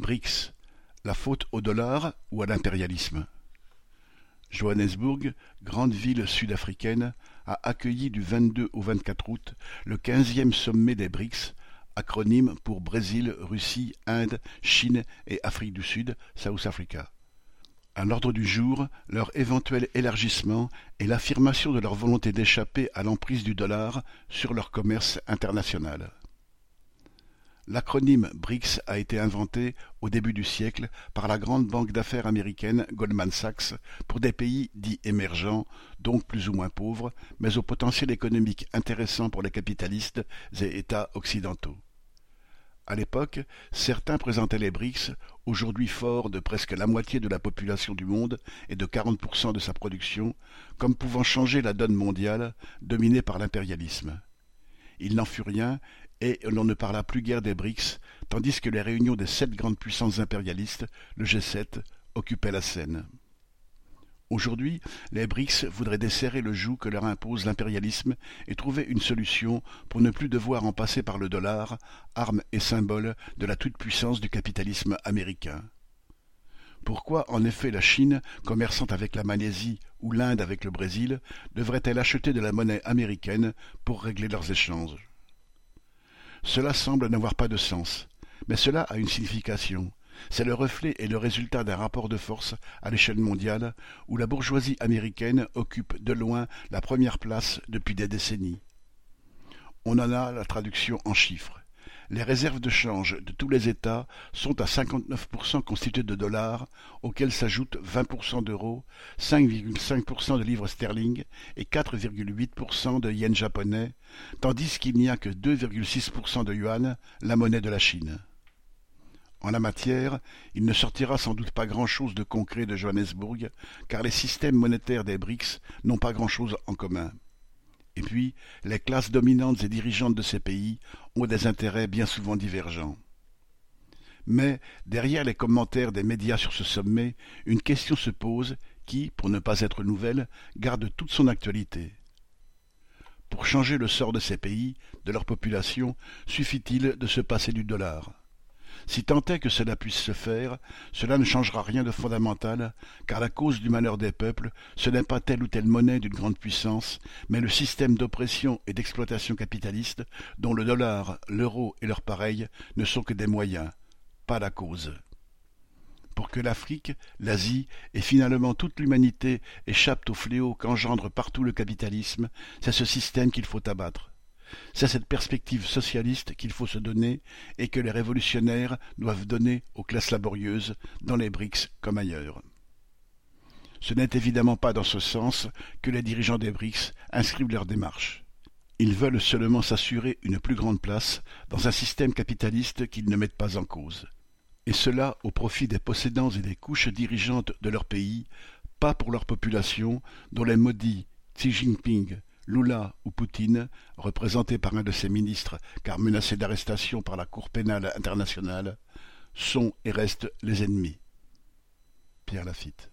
BRICS, la faute au dollar ou à l'impérialisme? Johannesburg, grande ville sud-africaine, a accueilli du 22 au 24 août le quinzième sommet des BRICS, acronyme pour Brésil, Russie, Inde, Chine et Afrique du Sud, South Africa. À l'ordre du jour, leur éventuel élargissement et l'affirmation de leur volonté d'échapper à l'emprise du dollar sur leur commerce international. L'acronyme BRICS a été inventé au début du siècle par la grande banque d'affaires américaine Goldman Sachs pour des pays dits émergents, donc plus ou moins pauvres, mais au potentiel économique intéressant pour les capitalistes et États occidentaux. À l'époque, certains présentaient les BRICS, aujourd'hui forts de presque la moitié de la population du monde et de 40% de sa production, comme pouvant changer la donne mondiale, dominée par l'impérialisme. Il n'en fut rien, et l'on ne parla plus guère des BRICS, tandis que les réunions des sept grandes puissances impérialistes, le G7, occupaient la scène. Aujourd'hui, les BRICS voudraient desserrer le joug que leur impose l'impérialisme et trouver une solution pour ne plus devoir en passer par le dollar, arme et symbole de la toute-puissance du capitalisme américain. Pourquoi en effet la Chine, commerçant avec la Malaisie ou l'Inde avec le Brésil, devrait-elle acheter de la monnaie américaine pour régler leurs échanges? Cela semble n'avoir pas de sens, mais cela a une signification. C'est le reflet et le résultat d'un rapport de force à l'échelle mondiale où la bourgeoisie américaine occupe de loin la première place depuis des décennies. On en a la traduction en chiffres. Les réserves de change de tous les États sont à 59% constituées de dollars, auxquels s'ajoutent 20% d'euros, 5,5% de livres sterling et 4,8% de yens japonais, tandis qu'il n'y a que 2,6% de yuan, la monnaie de la Chine. En la matière, il ne sortira sans doute pas grand-chose de concret de Johannesburg, car les systèmes monétaires des BRICS n'ont pas grand-chose en commun. Et puis, les classes dominantes et dirigeantes de ces pays ont des intérêts bien souvent divergents. Mais, derrière les commentaires des médias sur ce sommet, une question se pose qui, pour ne pas être nouvelle, garde toute son actualité. Pour changer le sort de ces pays, de leur population, suffit-il de se passer du dollar? Si tant est que cela puisse se faire, cela ne changera rien de fondamental, car la cause du malheur des peuples, ce n'est pas telle ou telle monnaie d'une grande puissance, mais le système d'oppression et d'exploitation capitaliste dont le dollar, l'euro et leurs pareils ne sont que des moyens, pas la cause. Pour que l'Afrique, l'Asie et finalement toute l'humanité échappent au fléau qu'engendre partout le capitalisme, c'est ce système qu'il faut abattre. C'est cette perspective socialiste qu'il faut se donner et que les révolutionnaires doivent donner aux classes laborieuses, dans les BRICS comme ailleurs. Ce n'est évidemment pas dans ce sens que les dirigeants des BRICS inscrivent leur démarche. Ils veulent seulement s'assurer une plus grande place dans un système capitaliste qu'ils ne mettent pas en cause. Et cela au profit des possédants et des couches dirigeantes de leur pays, pas pour leur population, dont les maudits Xi Jinping, Lula ou Poutine, représentés par un de ses ministres car menacés d'arrestation par la Cour pénale internationale, sont et restent les ennemis. Pierre Lafitte.